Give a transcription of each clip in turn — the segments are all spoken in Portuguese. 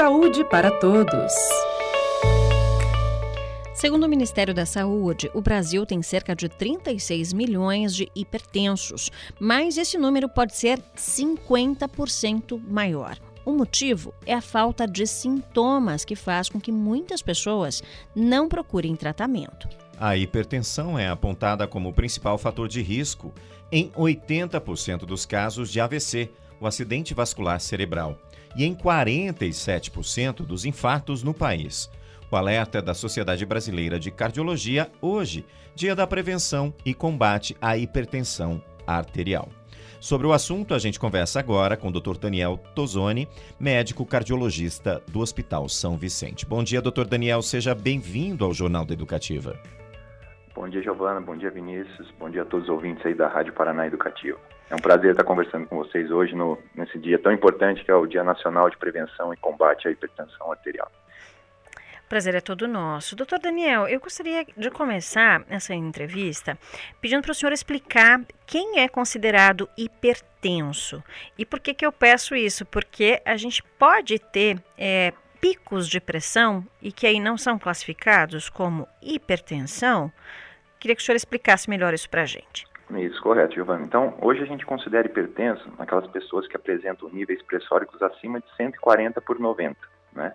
Saúde para todos. Segundo o Ministério da Saúde, o Brasil tem cerca de 36 milhões de hipertensos, mas esse número pode ser 50% maior. O motivo é a falta de sintomas que faz com que muitas pessoas não procurem tratamento. A hipertensão é apontada como o principal fator de risco em 80% dos casos de AVC, o acidente vascular cerebral, e em 47% dos infartos no país. O alerta é da Sociedade Brasileira de Cardiologia, hoje, dia da prevenção e combate à hipertensão arterial. Sobre o assunto, a gente conversa agora com o Dr. Daniel Tozoni, médico cardiologista do Hospital São Vicente. Bom dia, Dr. Daniel, seja bem-vindo ao Jornal da Educativa. Bom dia, Giovana. Bom dia, Vinícius. Bom dia a todos os ouvintes aí da Rádio Paraná Educativa. É um prazer estar conversando com vocês hoje no, nesse dia tão importante que é o Dia Nacional de Prevenção e Combate à Hipertensão Arterial prazer é todo nosso. Doutor Daniel, eu gostaria de começar essa entrevista pedindo para o senhor explicar quem é considerado hipertenso. E por que, que eu peço isso? Porque a gente pode ter é, picos de pressão e que aí não são classificados como hipertensão. Queria que o senhor explicasse melhor isso para a gente. Isso, correto, Giovanni. Então, hoje a gente considera hipertenso aquelas pessoas que apresentam níveis pressóricos acima de 140 por 90, né?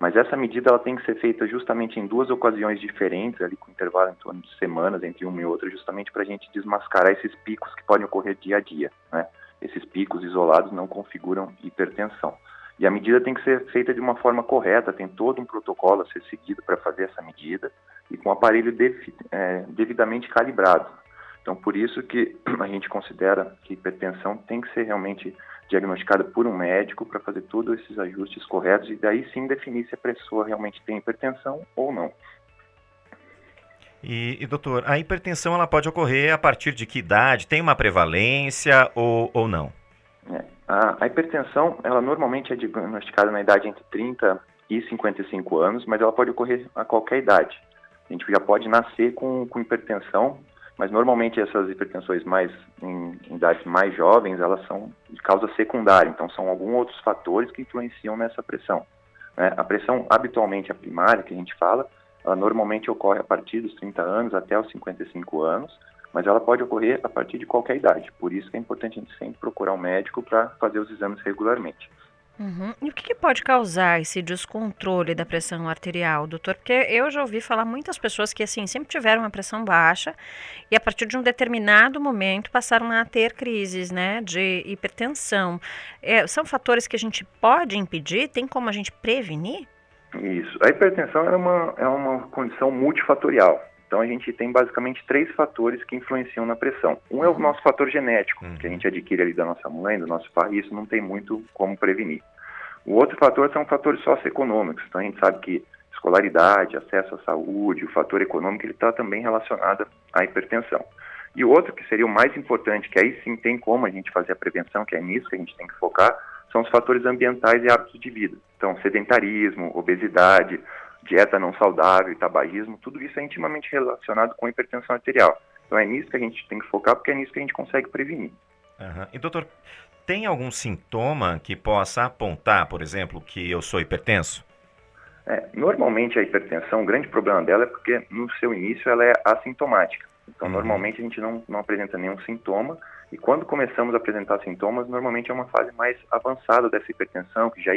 Mas essa medida ela tem que ser feita justamente em duas ocasiões diferentes, ali com intervalo em torno de semanas entre uma e outra, justamente para a gente desmascarar esses picos que podem ocorrer dia a dia. Né? Esses picos isolados não configuram hipertensão. E a medida tem que ser feita de uma forma correta, tem todo um protocolo a ser seguido para fazer essa medida e com o aparelho é, devidamente calibrado. Então, por isso que a gente considera que hipertensão tem que ser realmente diagnosticada por um médico para fazer todos esses ajustes corretos e daí sim definir se a pessoa realmente tem hipertensão ou não. E, e, doutor, a hipertensão ela pode ocorrer a partir de que idade? Tem uma prevalência ou, ou não? É, a, a, hipertensão, ela normalmente é diagnosticada na idade entre 30 e 55 anos, mas ela pode ocorrer a qualquer idade. A gente já pode nascer com, com hipertensão mas normalmente essas hipertensões mais em, em idades mais jovens, elas são de causa secundária, então são alguns outros fatores que influenciam nessa pressão. Né? A pressão habitualmente a primária que a gente fala, ela normalmente ocorre a partir dos 30 anos até os 55 anos, mas ela pode ocorrer a partir de qualquer idade. Por isso que é importante a gente sempre procurar um médico para fazer os exames regularmente. Uhum. E o que, que, pode causar esse descontrole da pressão arterial, doutor? Porque eu já ouvi falar muitas pessoas que assim sempre tiveram uma pressão baixa e a partir de um determinado momento passaram a ter crises, né, de hipertensão. É, são fatores que a gente pode impedir? Tem como a gente prevenir? Isso. A hipertensão é uma, é uma condição multifatorial. Então a gente tem basicamente três fatores que influenciam na pressão. Um é o uhum. nosso fator genético, que a uhum. gente adquire ali da nossa mãe, do nosso pai, e isso não tem muito como prevenir. O outro fator são fatores socioeconômicos. Então a gente sabe que escolaridade, acesso à saúde, o fator econômico, ele está também relacionado à hipertensão. E o outro, que seria o mais importante, que aí sim tem como a gente fazer a prevenção, que é nisso que a gente tem que focar, são os fatores ambientais e hábitos de vida. Então, sedentarismo, obesidade, dieta não saudável tabagismo, tudo isso é intimamente relacionado com hipertensão arterial. Então é nisso que a gente tem que focar, porque é nisso que a gente consegue prevenir. Uhum. E doutor, tem algum sintoma que possa apontar, por exemplo, que eu sou hipertenso? É, normalmente a hipertensão, o grande problema dela é porque no seu início ela é assintomática. Então uhum. normalmente a gente não, não apresenta nenhum sintoma e quando começamos a apresentar sintomas, normalmente é uma fase mais avançada dessa hipertensão, que já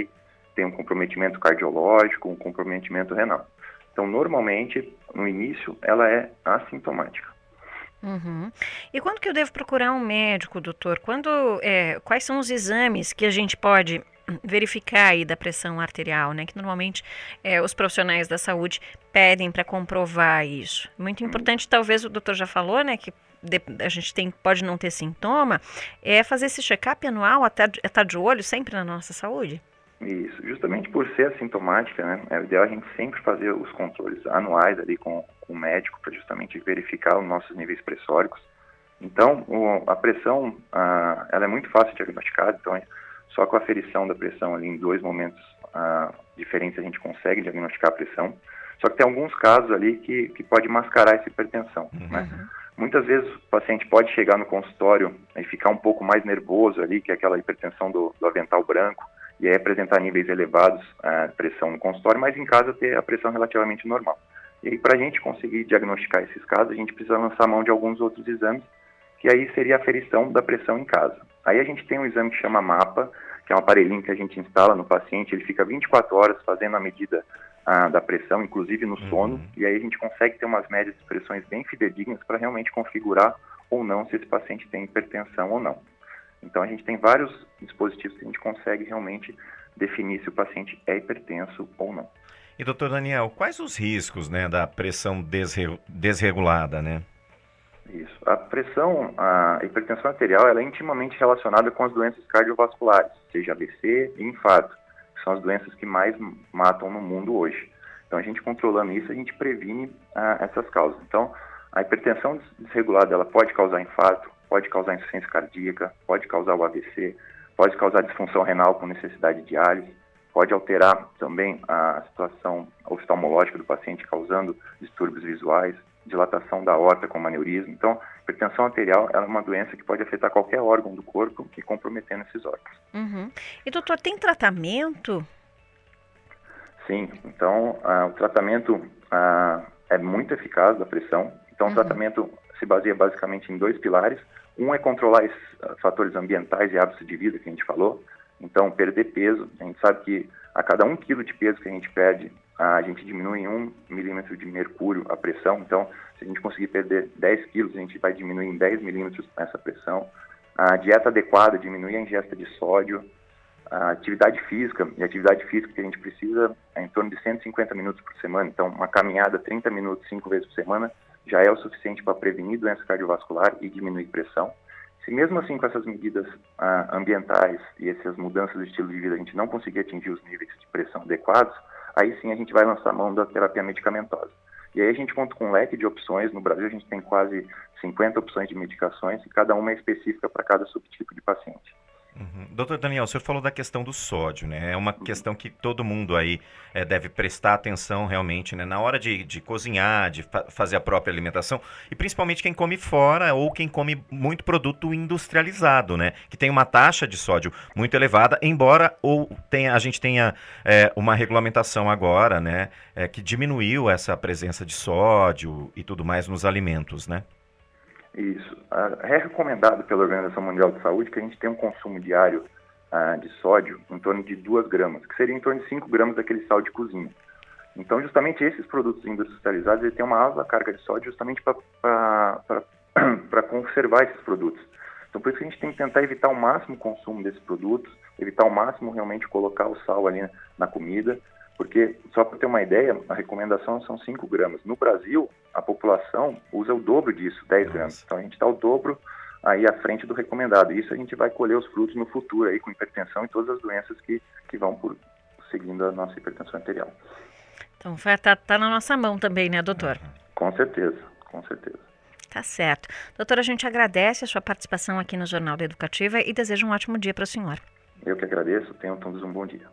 tem um comprometimento cardiológico, um comprometimento renal. Então, normalmente, no início, ela é assintomática. Uhum. E quando que eu devo procurar um médico, doutor? Quando, é, quais são os exames que a gente pode verificar aí da pressão arterial, né? Que normalmente é, os profissionais da saúde pedem para comprovar isso. Muito uhum. importante, talvez o doutor já falou, né? Que de, a gente tem, pode não ter sintoma, é fazer esse check-up anual, até estar tá de olho sempre na nossa saúde. Isso, justamente por ser assintomática, né, é ideal a gente sempre fazer os controles anuais ali com, com o médico para justamente verificar os nossos níveis pressóricos. Então, o, a pressão, a, ela é muito fácil de diagnosticar, então é só com a aferição da pressão ali em dois momentos a, diferentes a gente consegue diagnosticar a pressão. Só que tem alguns casos ali que, que pode mascarar essa hipertensão, uhum. né? Muitas vezes o paciente pode chegar no consultório e ficar um pouco mais nervoso ali, que é aquela hipertensão do, do avental branco, e aí apresentar níveis elevados de pressão no consultório, mas em casa ter a pressão relativamente normal. E para a gente conseguir diagnosticar esses casos, a gente precisa lançar mão de alguns outros exames, que aí seria a aferição da pressão em casa. Aí a gente tem um exame que chama MAPA, que é um aparelhinho que a gente instala no paciente, ele fica 24 horas fazendo a medida ah, da pressão, inclusive no sono, uhum. e aí a gente consegue ter umas médias de pressões bem fidedignas para realmente configurar ou não se esse paciente tem hipertensão ou não. Então a gente tem vários dispositivos que a gente consegue realmente definir se o paciente é hipertenso ou não. E doutor Daniel, quais os riscos né, da pressão desre desregulada, né? Isso. A pressão, a hipertensão arterial, ela é intimamente relacionada com as doenças cardiovasculares, seja AVC e infarto, que são as doenças que mais matam no mundo hoje. Então, a gente controlando isso, a gente previne ah, essas causas. Então, a hipertensão desregulada, ela pode causar infarto, pode causar insuficiência cardíaca, pode causar o AVC, pode causar disfunção renal com necessidade de diálise, pode alterar também a situação oftalmológica do paciente, causando distúrbios visuais, dilatação da horta com aneurisma. Então, hipertensão arterial é uma doença que pode afetar qualquer órgão do corpo e comprometendo esses órgãos. Uhum. E doutor, tem tratamento? Sim, então uh, o tratamento uh, é muito eficaz da pressão. Então, uhum. o tratamento se baseia basicamente em dois pilares. Um é controlar esses uh, fatores ambientais e hábitos de vida que a gente falou. Então, perder peso. A gente sabe que a cada um quilo de peso que a gente perde, a gente diminui em um milímetro de mercúrio a pressão. Então, se a gente conseguir perder 10 quilos, a gente vai diminuir em 10 milímetros essa pressão. A dieta adequada diminui a ingesta de sódio. A atividade física, e a atividade física que a gente precisa é em torno de 150 minutos por semana. Então, uma caminhada 30 minutos, 5 vezes por semana, já é o suficiente para prevenir doença cardiovascular e diminuir pressão. Se mesmo assim com essas medidas ah, ambientais e essas mudanças de estilo de vida a gente não conseguir atingir os níveis de pressão adequados, aí sim a gente vai lançar mão da terapia medicamentosa. E aí a gente conta com um leque de opções. No Brasil a gente tem quase 50 opções de medicações e cada uma é específica para cada subtipo de paciente. Uhum. Doutor Daniel, o senhor falou da questão do sódio, né? É uma uhum. questão que todo mundo aí é, deve prestar atenção realmente, né? Na hora de, de cozinhar, de fa fazer a própria alimentação, e principalmente quem come fora ou quem come muito produto industrializado, né? Que tem uma taxa de sódio muito elevada, embora ou tenha, a gente tenha é, uma regulamentação agora, né? É, que diminuiu essa presença de sódio e tudo mais nos alimentos, né? Isso. É recomendado pela Organização Mundial de Saúde que a gente tenha um consumo diário ah, de sódio em torno de 2 gramas, que seria em torno de 5 gramas daquele sal de cozinha. Então, justamente esses produtos industrializados têm uma alta carga de sódio justamente para conservar esses produtos. Então, por isso que a gente tem que tentar evitar o máximo o consumo desses produtos, evitar ao máximo realmente colocar o sal ali na comida, porque, só para ter uma ideia, a recomendação são 5 gramas. No Brasil, a população usa o dobro disso, 10 gramas. Então, a gente está o dobro aí à frente do recomendado. E isso a gente vai colher os frutos no futuro aí com hipertensão e todas as doenças que, que vão por seguindo a nossa hipertensão arterial. Então, está tá na nossa mão também, né, doutor? Com certeza, com certeza. Tá certo. Doutor, a gente agradece a sua participação aqui no Jornal da Educativa e deseja um ótimo dia para o senhor. Eu que agradeço. Tenham todos um bom dia.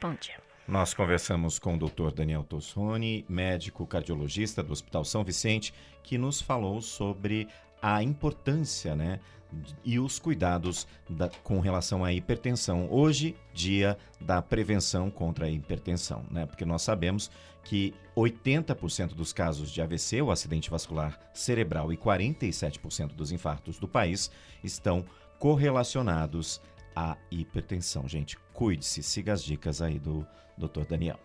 Bom dia. Nós conversamos com o Dr. Daniel Tossoni, médico cardiologista do Hospital São Vicente, que nos falou sobre a importância, né, e os cuidados da, com relação à hipertensão. Hoje, dia da prevenção contra a hipertensão, né? Porque nós sabemos que 80% dos casos de AVC, o acidente vascular cerebral, e 47% dos infartos do país estão correlacionados à hipertensão. Gente, cuide-se, siga as dicas aí do Dr. Daniel.